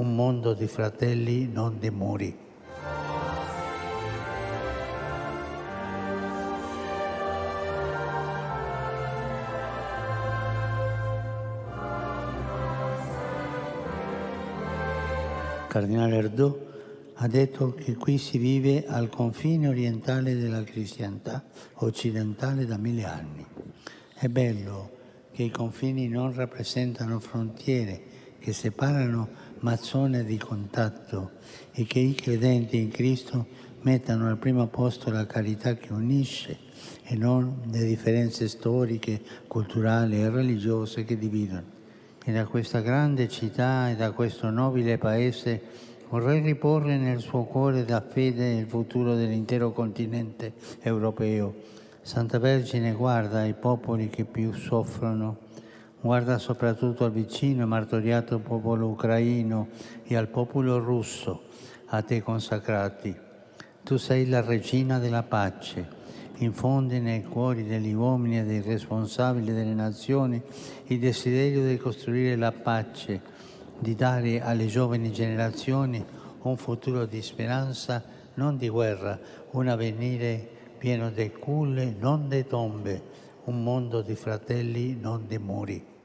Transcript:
un mondo di fratelli, non di muri. Cardinale Erdò ha detto che qui si vive al confine orientale della cristianità occidentale da mille anni. È bello che i confini non rappresentano frontiere che separano ma di contatto e che i credenti in Cristo mettano al primo posto la carità che unisce e non le differenze storiche, culturali e religiose che dividono. E da questa grande città e da questo nobile paese vorrei riporre nel suo cuore la fede e il futuro dell'intero continente europeo. Santa Vergine guarda ai popoli che più soffrono, guarda soprattutto al vicino e martoriato popolo ucraino e al popolo russo, a te consacrati. Tu sei la regina della pace infondi nei cuori degli uomini e dei responsabili delle nazioni il desiderio di costruire la pace, di dare alle giovani generazioni un futuro di speranza, non di guerra, un avvenire pieno di culle, non di tombe, un mondo di fratelli, non di muri.